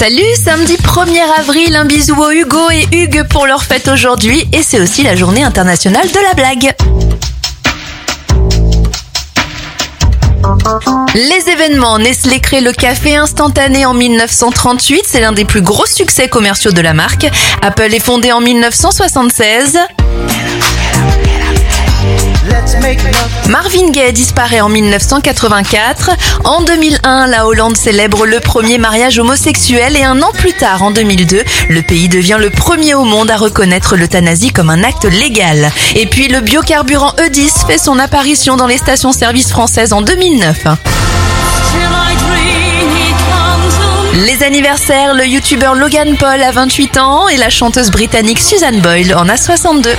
Salut, samedi 1er avril, un bisou aux Hugo et Hugues pour leur fête aujourd'hui et c'est aussi la journée internationale de la blague. Les événements, Nestlé crée le café instantané en 1938, c'est l'un des plus gros succès commerciaux de la marque. Apple est fondé en 1976. Marvin Gaye disparaît en 1984. En 2001, la Hollande célèbre le premier mariage homosexuel et un an plus tard, en 2002, le pays devient le premier au monde à reconnaître l'euthanasie comme un acte légal. Et puis le biocarburant E10 fait son apparition dans les stations-service françaises en 2009. Les anniversaires, le youtubeur Logan Paul a 28 ans et la chanteuse britannique Susan Boyle en a 62.